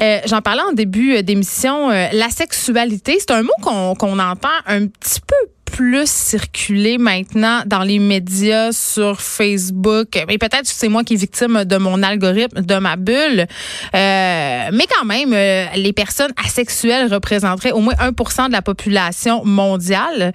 Euh, J'en parlais en début d'émission. Euh, la sexualité, c'est un mot qu'on qu'on entend un petit peu plus circuler maintenant dans les médias, sur Facebook. Mais peut-être que c'est moi qui est victime de mon algorithme, de ma bulle. Euh, mais quand même, euh, les personnes asexuelles représenteraient au moins 1 de la population mondiale.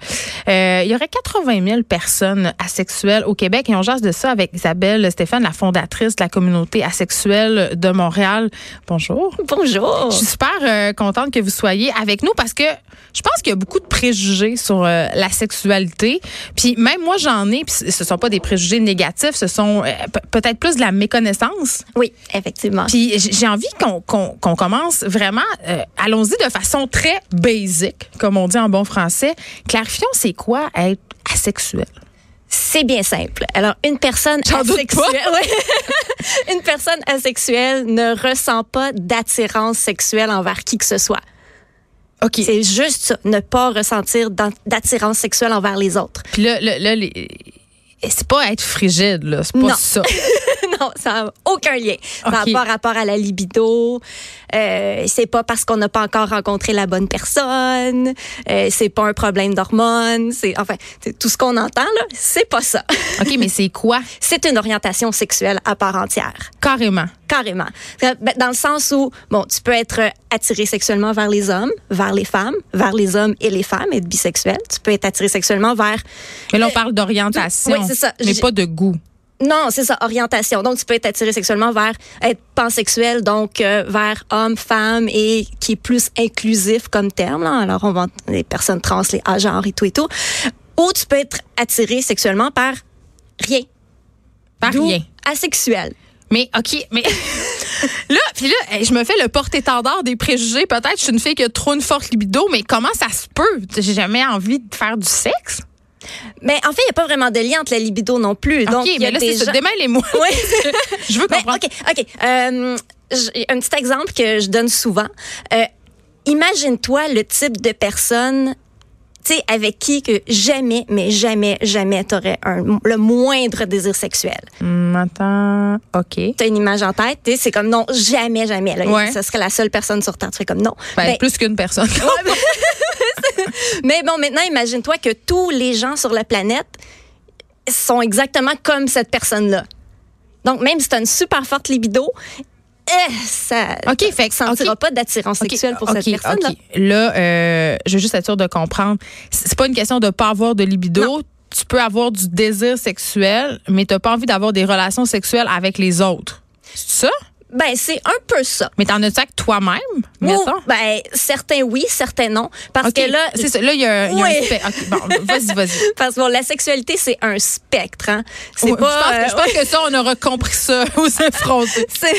Euh, il y aurait 80 000 personnes asexuelles au Québec. Et on jase de ça avec Isabelle Stéphane, la fondatrice de la communauté asexuelle de Montréal. Bonjour. Bonjour. Je suis super contente que vous soyez avec nous parce que je pense qu'il y a beaucoup de préjugés sur euh, la sexualité. Puis même moi, j'en ai, puis ce sont pas des préjugés négatifs, ce sont euh, peut-être plus de la méconnaissance. Oui, effectivement. Puis j'ai envie qu'on qu'on commence vraiment, euh, allons-y de façon très basic, comme on dit en bon français. Clarifions, c'est quoi être asexuel? C'est bien simple. Alors, une personne asexuelle, une personne asexuelle ne ressent pas d'attirance sexuelle envers qui que ce soit. OK. C'est juste ça, ne pas ressentir d'attirance sexuelle envers les autres. Puis là, là, là, les- c'est pas être frigide, là. C'est pas Non. ça. non, ça n'a aucun lien. Ça n'a pas rapport à la libido. Euh, c'est pas parce qu'on n'a pas encore rencontré la bonne personne. Euh, c'est pas un problème d'hormones. C'est enfin tout ce qu'on entend là. C'est pas ça. OK, mais c'est quoi? c'est une orientation sexuelle à part entière. Carrément. Carrément. Euh, ben, Dans le sens où, bon, tu peux être euh, attiré sexuellement vers les hommes, vers les femmes, vers les hommes et les femmes, être bisexuel. Tu peux être attiré sexuellement vers... Mais là, on parle d'orientation. oui, c'est ça. Mais pas de goût. Non, c'est ça, orientation. Donc, tu peux être attiré sexuellement vers être pansexuel, donc euh, vers homme, femme, et qui est plus inclusif comme terme. Là. Alors, on va les personnes trans, les A-genres et tout et tout. Ou tu peux être attiré sexuellement par rien. Par rien. Asexuel. Mais OK, mais là, puis là, eh, je me fais le porte-étendard des préjugés. Peut-être que je suis une fille qui a trop une forte libido, mais comment ça se peut? J'ai jamais envie de faire du sexe? Mais en fait, il n'y a pas vraiment de lien entre la libido non plus. Donc, OK, il y a mais là, des c'est ça. gens- Démêlez-moi. Oui. je veux Ben, comprendre. OK, OK. Euh, un petit exemple que je donne souvent. Euh, Imagine-toi le type de personne tu sais, avec qui que jamais, mais jamais, jamais t'aurais un, le moindre désir sexuel. Hum, attends. OK. T'as une image en tête, tu sais, c'est comme non, jamais, jamais. Là, Ouais. Ça serait la seule personne sur Terre. Tu fais comme non. Ben, Ben, plus qu'une personne. mais bon, maintenant, imagine-toi que tous les gens sur la planète sont exactement comme cette personne-là. Donc, même si tu as une super forte libido, eh, ça ne sentira OK. pas d'attirance sexuelle pour cette personne-là. OK. Là, euh, je veux juste être sûre de comprendre. C'est pas une question de pas avoir de libido. Tu peux avoir du désir sexuel, mais t'as pas envie d'avoir des relations sexuelles avec les autres. C'est ça? Ben, c'est un peu ça. Mais t'en as-tu avec toi-même, Ou, ben, certains oui, certains non. Parce que là, c'est ça. Là, il y a, y un spectre. Bon, vas-y, vas-y. parce que bon, la sexualité, c'est un spectre. Hein. C'est pas. je, pense euh, que, je pense que ça, on aura compris ça aux effrontés. c'est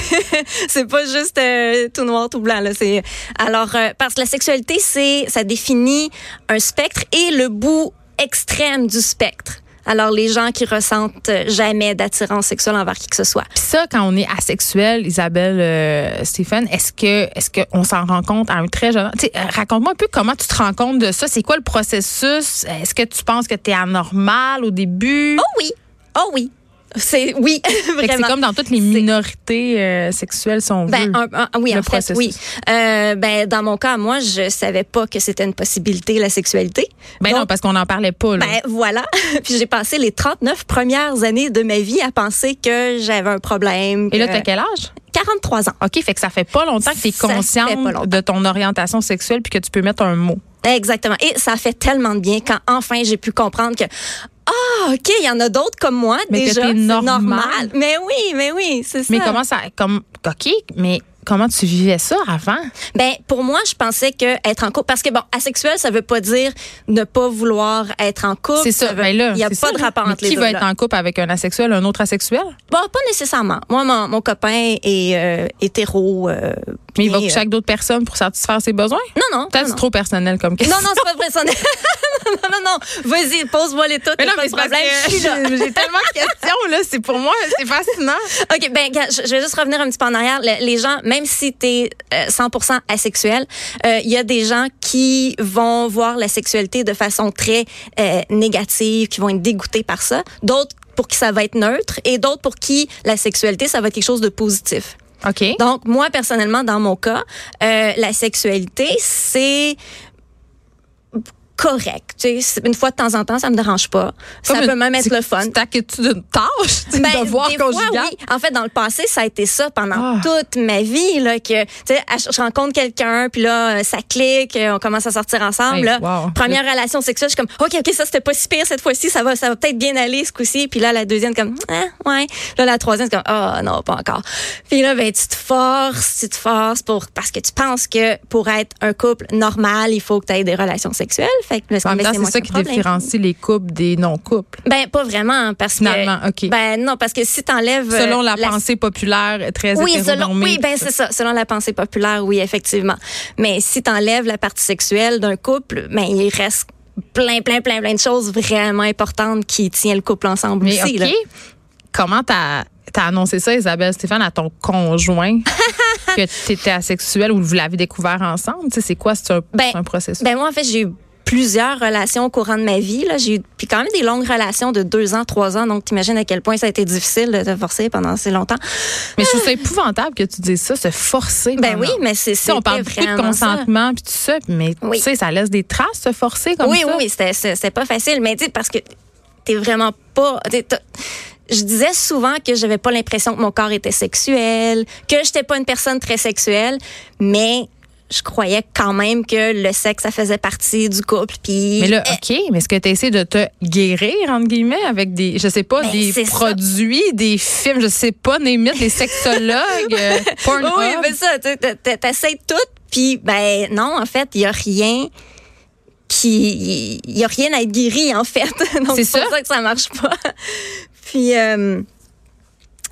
c'est pas juste euh, tout noir tout blanc là c'est alors euh, parce que la sexualité c'est ça définit un spectre et le bout extrême du spectre alors les gens qui ressentent jamais d'attirance sexuelle envers qui que ce soit Puis ça, quand on est asexuel, Isabelle, euh, Stéphane, est-ce que est-ce qu'on s'en rend compte à un très jeune âge? Raconte-moi un peu comment tu te rends compte de ça. C'est quoi le processus? Est-ce que tu penses que tu es anormal au début? oh oui oh oui c'est oui que c'est vraiment comme dans toutes les minorités euh, sexuelles, si on veut. Ben, un- un- oui, le en fait, oui. Euh, ben, dans mon cas, moi, je savais pas que c'était une possibilité, la sexualité. Ben Donc, non, parce qu'on n'en parlait pas. Là. Ben voilà. Puis j'ai passé les 39 premières années de ma vie à penser que j'avais un problème. Et là, que- t'as quel âge? 43 ans. OK, fait que ça fait pas longtemps que tu es consciente de ton orientation sexuelle puis que tu peux mettre un mot. Exactement. Et ça fait tellement de bien quand enfin j'ai pu comprendre que ah ok il y en a d'autres comme moi Mais déjà normal. normal. Mais oui mais oui c'est ça. Mais comment ça comme OK, mais comment tu vivais ça avant? Ben pour moi, je pensais que être en couple parce que bon, asexuel, ça veut pas dire ne pas vouloir être en couple. C'est ça. veut- ben là, il y a pas ça, de rapport entre les Qui deux. va être là. en couple avec un asexuel, un autre asexuel? Bon, pas nécessairement. Moi, mon, mon copain est euh, hétéro. euh, Mais il va coucher avec d'autres personnes pour satisfaire ses besoins? euh, Non, non. Peut-être non, c'est trop personnel comme non, question. non, c'est pas personnel. non, non, non. Vas-y, pose-moi les toutes. Mais non, pas mais de problème. j'ai tellement de questions, là. C'est pour moi, c'est fascinant. OK, ben, je vais juste revenir un petit peu en arrière. Le- Les gens, même si tu es 100% asexuel, euh, il y a des gens qui vont voir la sexualité de façon très euh, négative, qui vont être dégoûtés par ça. D'autres pour qui ça va être neutre et d'autres pour qui la sexualité, ça va être quelque chose de positif. OK. Donc, moi, personnellement, dans mon cas, euh, la sexualité, c'est correct. Tu sais, une fois de temps en temps, ça me dérange pas. Ça peut même être le fun. Tu t'inquiètes-tu d'une tâche, Ben, devoir des fois, conjugal? oui. En fait, dans le passé, ça a été ça pendant Ah. toute ma vie, là, que, tu sais, je rencontre quelqu'un, puis là, euh, ça clique, euh, on commence à sortir ensemble, Hey, là. wow. Première relation sexuelle, je suis comme, OK, OK, ça, c'était pas si pire cette fois-ci, ça va, ça va peut-être bien aller ce coup-ci. Puis là, la deuxième, comme, ah, ouais. Là, la troisième, comme, oh, non, pas encore. Puis là, ben, tu te forces, tu te forces pour, parce que tu penses que pour être un couple normal, il faut que tu aies des relations sexuelles. Fait que là, En même ben, c'est ça qui problème. différencie les couples des non-couples. Ben, pas vraiment, parce Finalement, que. OK. Ben, non, parce que si t'enlèves. euh, Selon la, pensée populaire très oui, selon, oui, ben c'est ça. Selon la pensée populaire, oui, effectivement. Mais si t'enlèves la partie sexuelle d'un couple, ben il reste plein, plein, plein, plein de choses vraiment importantes qui tiennent le couple ensemble Mais aussi. OK, là. comment t'as as annoncé ça, Isabelle Stéphane, à ton conjoint que tu étais asexuelle ou vous l'avez découvert ensemble? Tu c'est quoi? C'est un, Ben, un processus? Ben moi, en fait, j'ai eu plusieurs relations au courant de ma vie. Là. J'ai eu puis quand même des longues relations de deux ans, trois ans. Donc, t'imagines à quel point ça a été difficile de te forcer pendant si longtemps. mais je trouve ça épouvantable que tu dises ça, se forcer. Ben pendant- oui, mais c'est sais, on parle beaucoup de ça. consentement puis tout ça, mais Oui. tu sais, ça laisse des traces se forcer comme oui, ça. oui, oui, c'était pas facile, mais tu sais parce que t'es vraiment pas. Je disais souvent que j'avais pas l'impression que mon corps était sexuel, que j'étais pas une personne très sexuelle, mais je croyais quand même que le sexe ça faisait partie du couple. Puis Mais là, euh, OK, mais est-ce que tu essaies de te guérir, entre guillemets, avec des, je sais pas, Ben, des ça. produits, des films, je sais pas, des mythes, des sexologues, euh, oui, mais ça, t'essayes tout, puis ben non, en fait, il y a rien qui, il y a rien à être guéri en fait. donc C'est c'est pour ça? ça que ça marche pas. puis euh,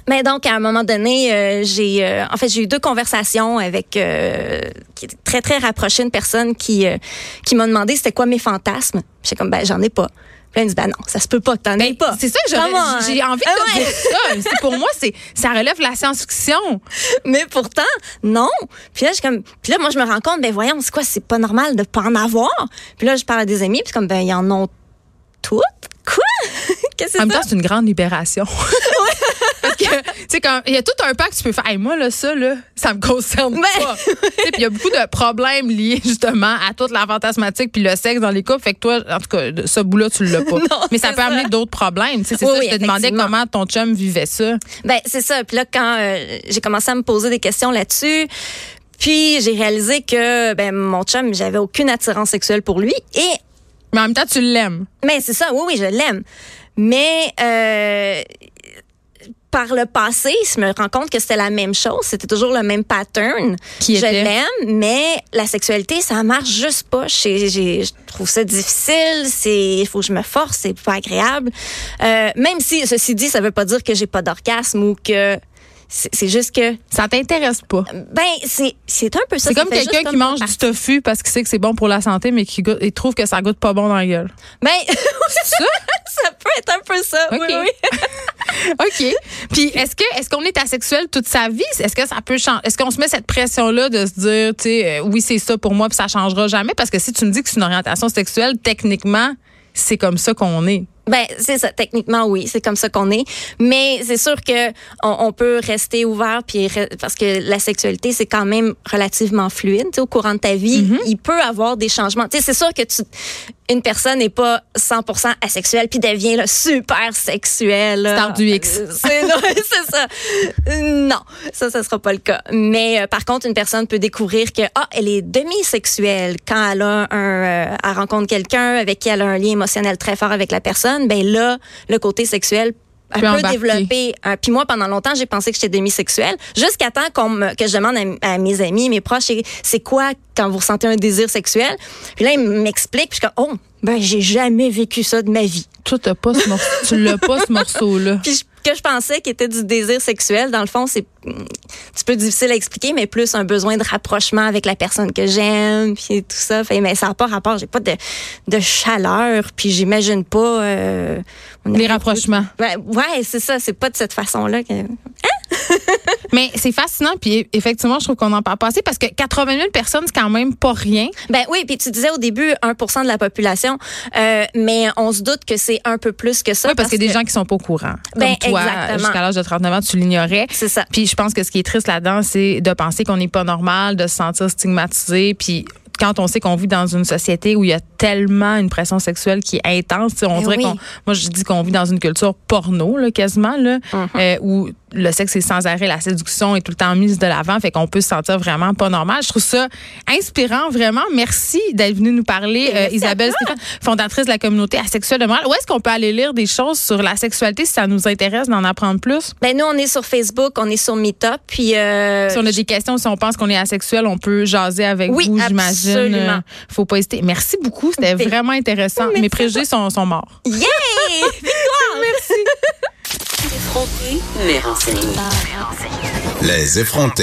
mais donc à un moment donné, euh, j'ai euh, en fait j'ai eu deux conversations avec euh, qui étaient très très rapprochées une personne qui euh, qui m'a demandé c'était quoi mes fantasmes. J'étais comme ben j'en ai pas. Puis elle me dit ben non, ça se peut pas que t'en aies Ben, pas. C'est ça que j'ai envie de Ah ouais. dire ça. C'est pour moi, c'est ça relève la science-fiction. Mais pourtant, non. Puis là, je comme, puis là, moi, je me rends compte, ben voyons, c'est quoi, c'est pas normal de pas en avoir. Puis là, je parle à des amis, puis comme, ben ils en ont toutes? Quoi? Qu'est-ce que En c'est même ça? temps, c'est une grande libération. Sais, quand il y a tout un que tu peux faire. Hey, moi, là, ça, là, ça me concerne Ben. pas. Il y a beaucoup de problèmes liés, justement, à toute la fantasmatique puis le sexe dans les couples. Fait que toi, en tout cas, ce bout-là, tu l'as pas. Non, Mais ça peut ça. amener d'autres problèmes. C'est Oui, ça, oui, je te demandais comment ton chum vivait ça. Ben c'est ça. Puis là, quand euh, j'ai commencé à me poser des questions là-dessus. Puis j'ai réalisé que ben mon chum, j'avais aucune attirance sexuelle pour lui et Mais en même temps, tu l'aimes. Mais c'est ça, oui, oui, je l'aime. Mais euh, par le passé, je me rends compte que c'était la même chose. C'était toujours le même pattern. Qui je l'aime, mais la sexualité, ça marche juste pas. J'ai- Je trouve ça difficile. C'est, il faut que je me force. C'est pas agréable. Euh, même si, ceci dit, ça veut pas dire que j'ai pas d'orgasme ou que c'est juste que, Ça t'intéresse pas. ben, c'est, c'est un peu ça. C'est comme quelqu'un qui comme mange du tofu parce qu'il sait que c'est bon pour la santé, mais qui goûte- il trouve que ça goûte pas bon dans la gueule. Ben, ça? ça peut être un peu ça. Ok. Oui, oui. OK. Puis est-ce que est-ce qu'on est asexuel toute sa vie? Est-ce que ça peut changer? Est-ce qu'on se met cette pression-là de se dire, tu sais, euh, oui, c'est ça pour moi, puis ça changera jamais? Parce que si tu me dis que c'est une orientation sexuelle, techniquement, c'est comme ça qu'on est. Ben c'est ça. Techniquement, oui, c'est comme ça qu'on est. Mais c'est sûr que on, on peut rester ouvert puis parce que la sexualité c'est quand même relativement fluide. Tu sais, au courant de ta vie, Mm-hmm. il peut avoir des changements. Tu sais, c'est sûr que tu une personne n'est pas 100% asexuelle puis devient là, super sexuelle. Star du X. Euh, C'est ça. Non, ça, ça sera pas le cas. Mais euh, par contre, une personne peut découvrir que ah, elle est demi-sexuelle quand elle a un, euh, elle rencontre quelqu'un avec qui elle a un lien émotionnel très fort avec la personne. Ben là, le côté sexuel un peu développé. Euh, puis moi, pendant longtemps, j'ai pensé que j'étais démisexuelle, jusqu'à temps me- que je demande à, à mes amis, mes proches, c'est quoi quand vous ressentez un désir sexuel? Puis là, ils m'expliquent, puis je suis comme, oh, ben, j'ai jamais vécu ça de ma vie. Toi, t'as pas ce morceau, tu l'as pas ce morceau-là. Puis je- que je pensais qui était du désir sexuel, dans le fond, c'est un petit peu difficile à expliquer, mais plus un besoin de rapprochement avec la personne que j'aime, puis tout ça. Fait, mais ça n'a pas rapport. J'ai pas de, de chaleur, puis j'imagine pas euh, Les rapprochements. Ouais, ouais, c'est ça. C'est pas de cette façon-là que. Mais c'est fascinant, puis effectivement, je trouve qu'on en parle pas assez parce que 80 000 personnes, c'est quand même pas rien. Ben oui, puis tu disais au début 1% de la population, euh, mais on se doute que c'est un peu plus que ça. Oui, parce, qu'il y a des gens qui sont pas au courant. Ben, Comme toi, jusqu'à l'âge de 39 ans, tu l'ignorais. C'est ça. Puis je pense que ce qui est triste là-dedans, c'est de penser qu'on n'est pas normal, de se sentir stigmatisé, puis quand on sait qu'on vit dans une société où il y a tellement une pression sexuelle qui est intense, on Ben dirait oui. qu'on, moi je dis qu'on vit dans une culture porno là, quasiment là, Mm-hmm. euh, où le sexe est sans arrêt, la séduction est tout le temps mise de l'avant, fait qu'on peut se sentir vraiment pas normal. Je trouve ça inspirant vraiment. Merci d'être venue nous parler, euh, Merci Isabelle Stéphane, fondatrice de la communauté asexuelle de Montréal. Où est-ce qu'on peut aller lire des choses sur la sexualité si ça nous intéresse d'en apprendre plus? Ben nous, on est sur Facebook, on est sur Meetup, puis euh, Si on a des questions, si on pense qu'on est asexuel, on peut jaser avec Oui, vous, j'imagine. Euh, Faut pas hésiter. Merci beaucoup. C'était vraiment intéressant. merci Mes préjugés sont, sont morts. yeah! Effronté, mais renseigné. Les effrontés.